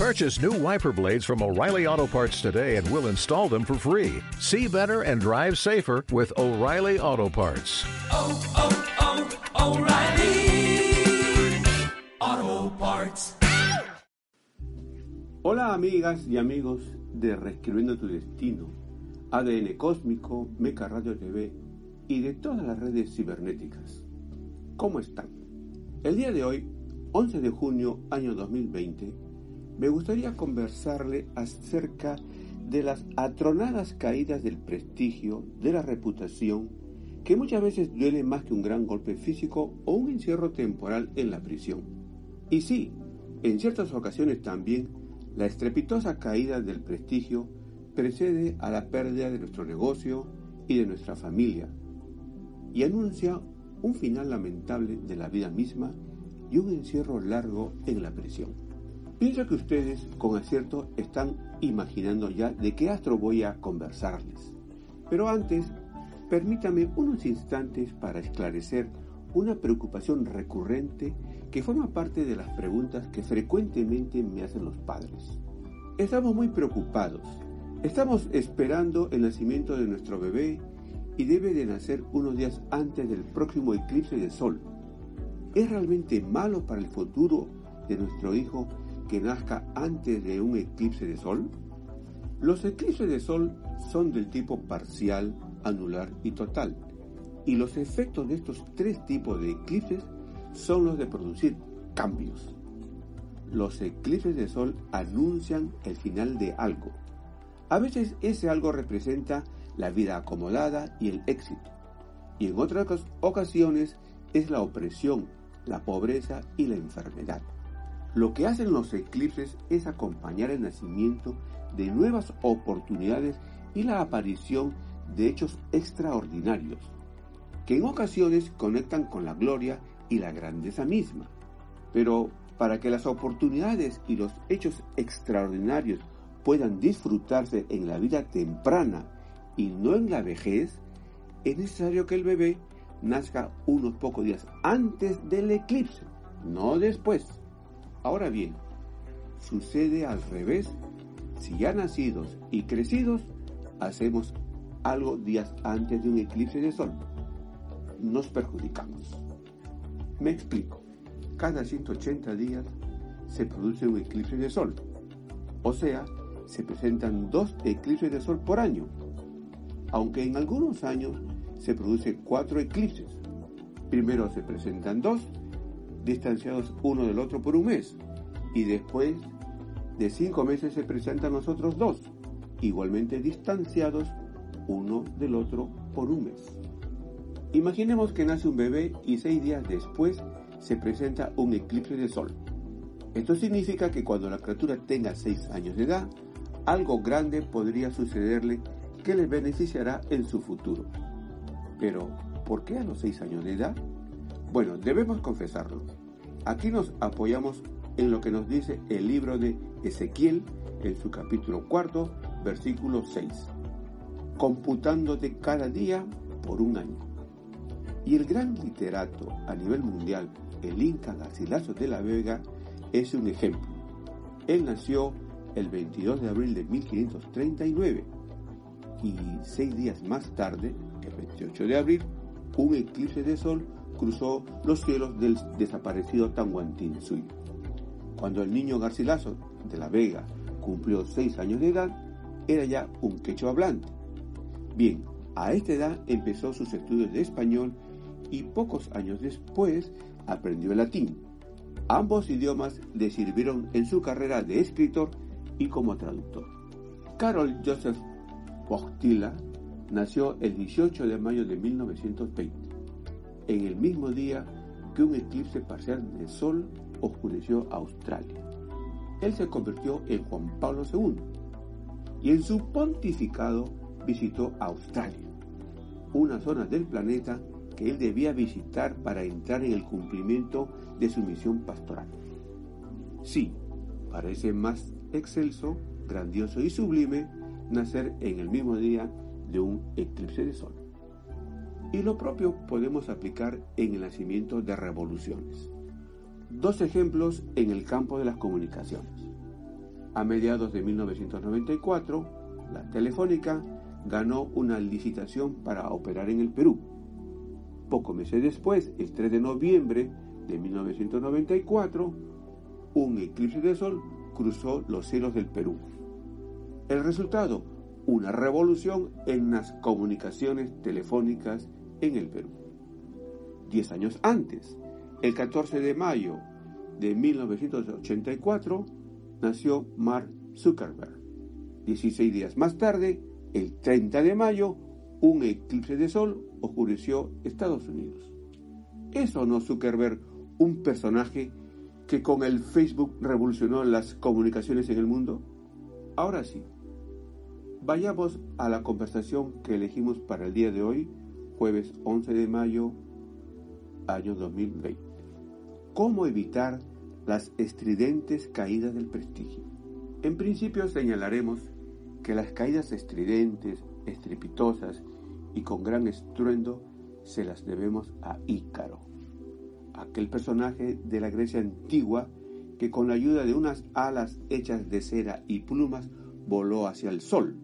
Purchase new wiper blades from O'Reilly Auto Parts today and we'll install them for free. See better and drive safer with O'Reilly Auto Parts. oh, oh, oh O'Reilly Auto Parts. Hola amigas y amigos de Reescribiendo tu Destino, ADN Cósmico, Meca Radio TV y de todas las redes cibernéticas. ¿Cómo están? El día de hoy, 11 de junio año 2020, me gustaría conversarle acerca de las atronadas caídas del prestigio, de la reputación, que muchas veces duele más que un gran golpe físico o un encierro temporal en la prisión. Y sí, en ciertas ocasiones también, la estrepitosa caída del prestigio precede a la pérdida de nuestro negocio y de nuestra familia, y anuncia un final lamentable de la vida misma y un encierro largo en la prisión. Pienso que ustedes, con acierto, están imaginando ya de qué astro voy a conversarles. Pero antes, permítame unos instantes para esclarecer una preocupación recurrente que forma parte de las preguntas que frecuentemente me hacen los padres. Estamos muy preocupados. Estamos esperando el nacimiento de nuestro bebé y debe de nacer unos días antes del próximo eclipse de sol. ¿Es realmente malo para el futuro de nuestro hijo que nazca antes de un eclipse de sol? Los eclipses de sol son del tipo parcial, anular y total, y los efectos de estos tres tipos de eclipses son los de producir cambios. Los eclipses de sol anuncian el final de algo. A veces ese algo representa la vida acomodada y el éxito, y en otras ocasiones es la opresión, la pobreza y la enfermedad. Lo que hacen los eclipses es acompañar el nacimiento de nuevas oportunidades y la aparición de hechos extraordinarios, que en ocasiones conectan con la gloria y la grandeza misma. Pero para que las oportunidades y los hechos extraordinarios puedan disfrutarse en la vida temprana y no en la vejez, es necesario que el bebé nazca unos pocos días antes del eclipse, no después. Ahora bien, sucede al revés. Si ya nacidos y crecidos, hacemos algo días antes de un eclipse de sol. Nos perjudicamos. Me explico. Cada 180 días se produce un eclipse de sol. O sea, se presentan dos eclipses de sol por año. Aunque en algunos años se produce cuatro eclipses. Primero se presentan dos distanciados uno del otro por un mes. Y después de cinco meses se presentan los otros dos, igualmente distanciados uno del otro por un mes. Imaginemos que nace un bebé y seis días después se presenta un eclipse de sol. Esto significa que cuando la criatura tenga seis años de edad, algo grande podría sucederle que le beneficiará en su futuro. Pero, ¿por qué a los seis años de edad? Bueno, debemos confesarlo. Aquí nos apoyamos en lo que nos dice el libro de Ezequiel en su capítulo cuarto, versículo 6, computándote cada día por un año. Y el gran literato a nivel mundial, el Inca Garcilaso de la Vega, es un ejemplo. Él nació el 22 de abril de 1539 y seis días más tarde, el 28 de abril, un eclipse de sol cruzó los cielos del desaparecido Tanguantinsuyo. Cuando el niño Garcilaso de la Vega cumplió seis años de edad, era ya un quechua hablante. Bien, a esta edad empezó sus estudios de español y pocos años después aprendió el latín. Ambos idiomas le sirvieron en su carrera de escritor y como traductor. Carol Joseph Wojtyla nació el 18 de mayo de 1920 en el mismo día que un eclipse parcial de sol oscureció Australia. Él se convirtió en Juan Pablo II y en su pontificado visitó Australia, una zona del planeta que él debía visitar para entrar en el cumplimiento de su misión pastoral. Sí, parece más excelso, grandioso y sublime nacer en el mismo día de un eclipse de sol. Y lo propio podemos aplicar en el nacimiento de revoluciones. Dos ejemplos en el campo de las comunicaciones. A mediados de 1994, la Telefónica ganó una licitación para operar en el Perú. Pocos meses después, el 3 de noviembre de 1994, un eclipse de sol cruzó los cielos del Perú. El resultado, una revolución en las comunicaciones telefónicas en el Perú. Diez años antes, el 14 de mayo de 1984, nació Mark Zuckerberg. 16 días más tarde, el 30 de mayo, un eclipse de sol oscureció Estados Unidos. ¿Es o no Zuckerberg un personaje que con el Facebook revolucionó las comunicaciones en el mundo? Ahora sí, vayamos a la conversación que elegimos para el día de hoy, jueves 11 de mayo, año 2020. ¿Cómo evitar las estridentes caídas del prestigio? En principio señalaremos que las caídas estridentes, estrepitosas y con gran estruendo se las debemos a Ícaro, aquel personaje de la Grecia antigua que con la ayuda de unas alas hechas de cera y plumas voló hacia el sol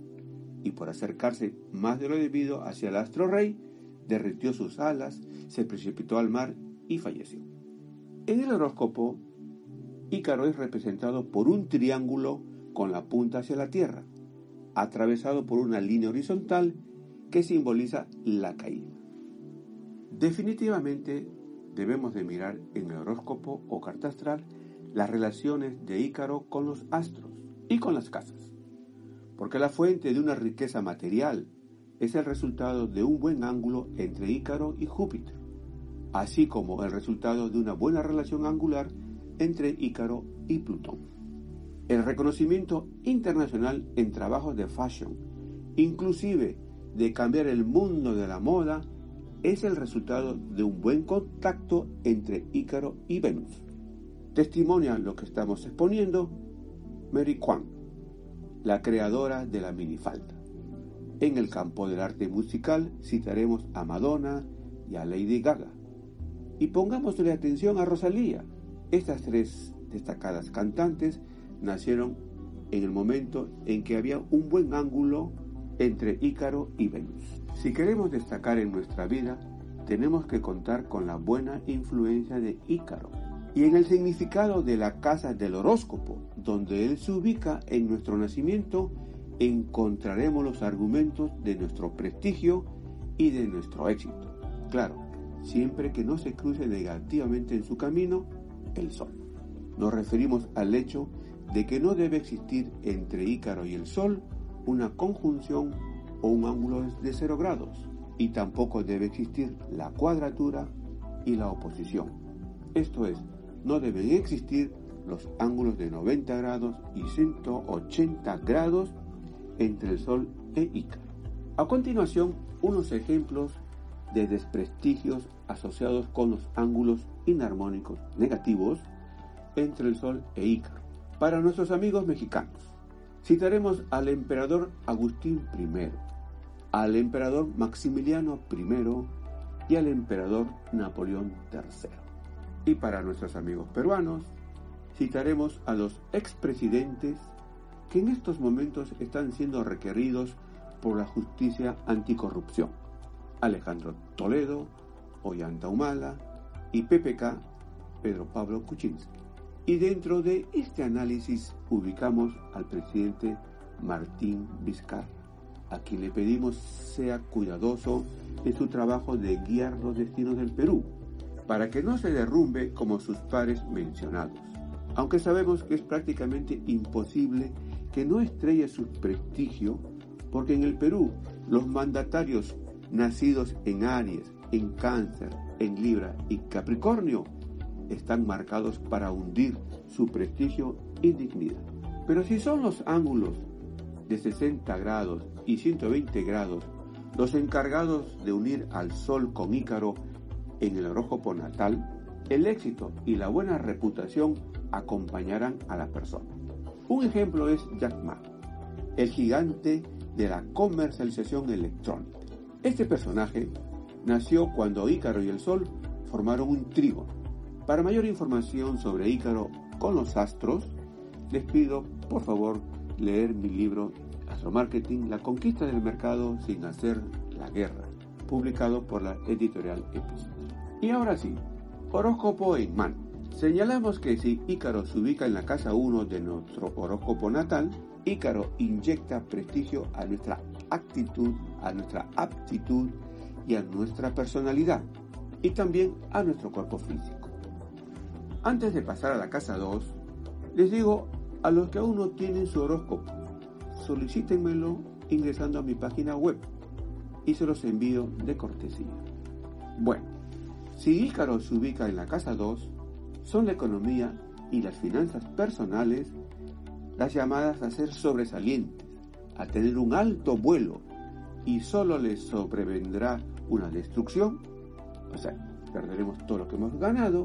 y por acercarse más de lo debido hacia el astro rey, derritió sus alas, se precipitó al mar y falleció. En el horóscopo, Ícaro es representado por un triángulo con la punta hacia la tierra, atravesado por una línea horizontal que simboliza la caída. Definitivamente debemos de mirar en el horóscopo o carta astral las relaciones de Ícaro con los astros y con las casas, porque la fuente de una riqueza material es el resultado de un buen ángulo entre Ícaro y Júpiter, así como el resultado de una buena relación angular entre Ícaro y Plutón el reconocimiento internacional en trabajos de fashion, inclusive de cambiar el mundo de la moda, es el resultado de un buen contacto entre Ícaro y Venus. Testimonia lo que estamos exponiendo Mary Kwan, la creadora de la minifalda. En el campo del arte musical citaremos a Madonna y a Lady Gaga. Y pongámosle atención a Rosalía. Estas tres destacadas cantantes nacieron en el momento en que había un buen ángulo entre Ícaro y Venus. Si queremos destacar en nuestra vida, tenemos que contar con la buena influencia de Ícaro y en el significado de la casa del horóscopo, donde él se ubica en nuestro nacimiento, encontraremos los argumentos de nuestro prestigio y de nuestro éxito. Claro, siempre que no se cruce negativamente en su camino el sol. Nos referimos al hecho de que no debe existir entre Ícaro y el Sol una conjunción o un ángulo de cero grados, y tampoco debe existir la cuadratura y la oposición. Esto es, no deben existir los ángulos de 90 grados y 180 grados entre el Sol e Ícaro. A continuación, unos ejemplos de desprestigios asociados con los ángulos inarmónicos negativos entre el Sol e Ícaro. Para nuestros amigos mexicanos, citaremos al emperador Agustín I, al emperador Maximiliano I y al emperador Napoleón III. Y para nuestros amigos peruanos, citaremos a los expresidentes en estos momentos están siendo requeridos por la justicia anticorrupción. Alejandro Toledo, Ollanta Humala y PPK Pedro Pablo Kuczynski. Y dentro de este análisis ubicamos al presidente Martín Vizcarra, a quien le pedimos sea cuidadoso en su trabajo de guiar los destinos del Perú, para que no se derrumbe como sus pares mencionados. Aunque sabemos que es prácticamente imposible que no estrelle su prestigio, porque en el Perú los mandatarios nacidos en Aries, en Cáncer, en Libra y Capricornio están marcados para hundir su prestigio y dignidad. Pero si son los ángulos de 60 grados y 120 grados los encargados de unir al Sol con Ícaro en el horóscopo natal, el éxito y la buena reputación acompañarán a la persona. Un ejemplo es Jack Ma, el gigante de la comercialización electrónica. Este personaje nació cuando Ícaro y el Sol formaron un trígono para mayor información sobre Ícaro con los astros, les pido, por favor, leer mi libro Astromarketing, la conquista del mercado sin hacer la guerra, publicado por la editorial Epis. Y ahora sí, horóscopo en mano. Señalamos que si Ícaro se ubica en la casa 1 de nuestro horóscopo natal, Ícaro inyecta prestigio a nuestra actitud, a nuestra aptitud y a nuestra personalidad, y también a nuestro cuerpo físico. Antes de pasar a la casa 2, les digo a los que aún no tienen su horóscopo, solicítenmelo ingresando a mi página web y se los envío de cortesía. Bueno, si Ícaro se ubica en la casa 2, son la economía y las finanzas personales las llamadas a ser sobresalientes, a tener un alto vuelo y solo les sobrevendrá una destrucción, o sea, perderemos todo lo que hemos ganado,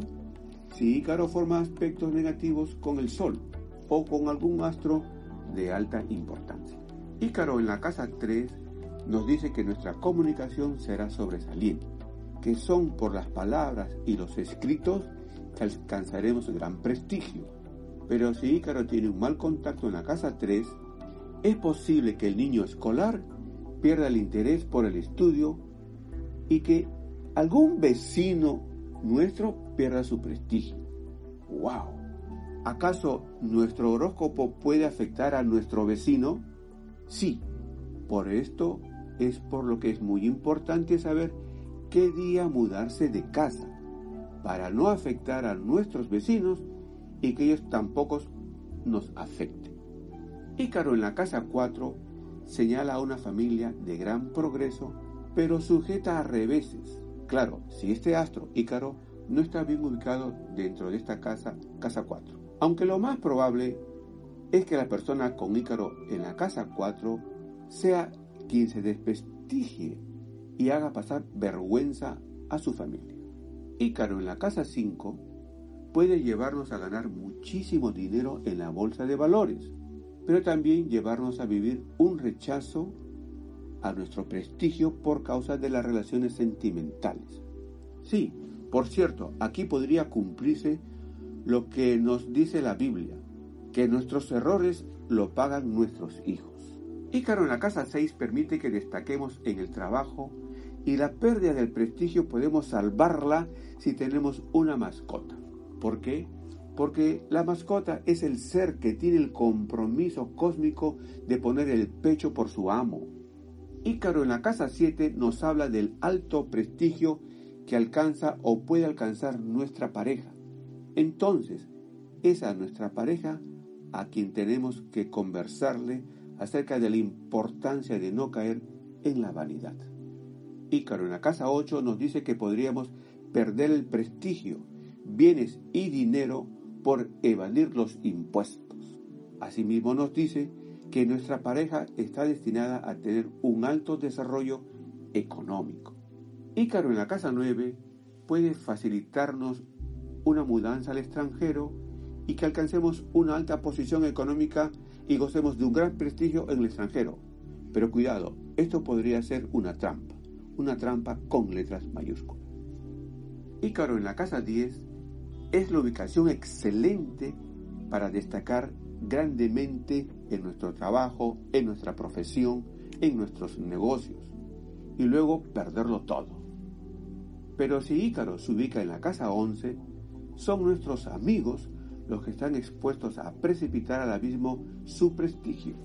si Ícaro forma aspectos negativos con el Sol o con algún astro de alta importancia. Ícaro en la casa 3 nos dice que nuestra comunicación será sobresaliente, que son por las palabras y los escritos alcanzaremos gran prestigio. Pero si Ícaro tiene un mal contacto en la casa 3, es posible que el niño escolar pierda el interés por el estudio y que algún vecino nuestro pierda su prestigio. ¡Wow! ¿Acaso nuestro horóscopo puede afectar a nuestro vecino? Sí. Por esto es por lo que es muy importante saber qué día mudarse de casa para no afectar a nuestros vecinos y que ellos tampoco nos afecten. Ícaro en la casa 4 señala a una familia de gran progreso, pero sujeta a reveses. Claro, si este astro, Ícaro, no está bien ubicado dentro de esta casa, casa 4. Aunque lo más probable es que la persona con Ícaro en la casa 4 sea quien se desprestigie y haga pasar vergüenza a su familia. Ícaro en la casa 5 puede llevarnos a ganar muchísimo dinero en la bolsa de valores, pero también llevarnos a vivir un rechazo a nuestro prestigio por causa de las relaciones sentimentales. Sí, por cierto, aquí podría cumplirse lo que nos dice la Biblia, que nuestros errores lo pagan nuestros hijos. Ícaro en la casa 6 permite que destaquemos en el trabajo y la pérdida del prestigio podemos salvarla si tenemos una mascota. ¿Por qué? Porque la mascota es el ser que tiene el compromiso cósmico de poner el pecho por su amo. Ícaro en la casa 7 nos habla del alto prestigio que alcanza o puede alcanzar nuestra pareja. Entonces, es a nuestra pareja a quien tenemos que conversarle acerca de la importancia de no caer en la vanidad. Ícaro en la casa 8 nos dice que podríamos perder el prestigio, bienes y dinero por evadir los impuestos. Asimismo nos dice que nuestra pareja está destinada a tener un alto desarrollo económico. Ícaro en la casa 9 puede facilitarnos una mudanza al extranjero y que alcancemos una alta posición económica y gocemos de un gran prestigio en el extranjero. Pero cuidado, esto podría ser una trampa una trampa con letras mayúsculas. Ícaro en la casa 10 es la ubicación excelente para destacar grandemente en nuestro trabajo, en nuestra profesión, en nuestros negocios y luego perderlo todo. Pero si Ícaro se ubica en la casa 11, son nuestros amigos los que están expuestos a precipitar al abismo su prestigio.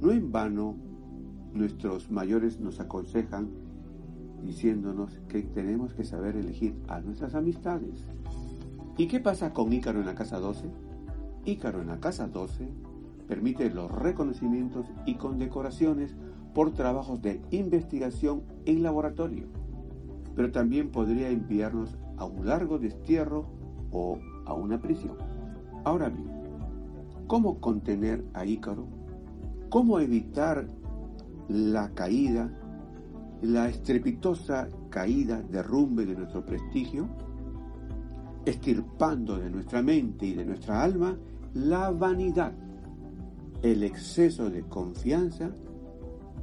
No en vano, nuestros mayores nos aconsejan diciéndonos que tenemos que saber elegir a nuestras amistades. ¿Y qué pasa con Ícaro en la casa 12? Ícaro en la casa 12 permite los reconocimientos y condecoraciones por trabajos de investigación en laboratorio, pero también podría enviarnos a un largo destierro o a una prisión. Ahora bien, ¿cómo contener a Ícaro? ¿Cómo evitar la caída la estrepitosa caída, derrumbe de nuestro prestigio, estirpando de nuestra mente y de nuestra alma la vanidad, el exceso de confianza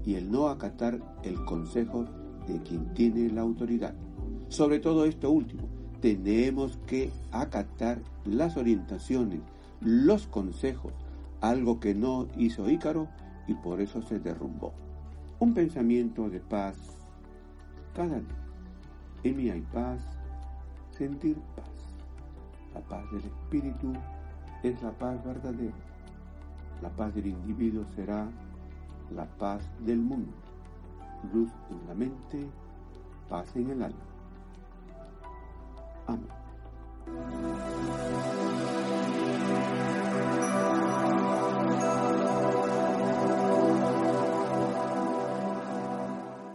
y el no acatar el consejo de quien tiene la autoridad. Sobre todo esto último, tenemos que acatar las orientaciones, los consejos, algo que no hizo Ícaro y por eso se derrumbó. Un pensamiento de paz cada día. En mí hay paz, sentir paz. La paz del espíritu es la paz verdadera. La paz del individuo será la paz del mundo. Luz en la mente, paz en el alma. Amén.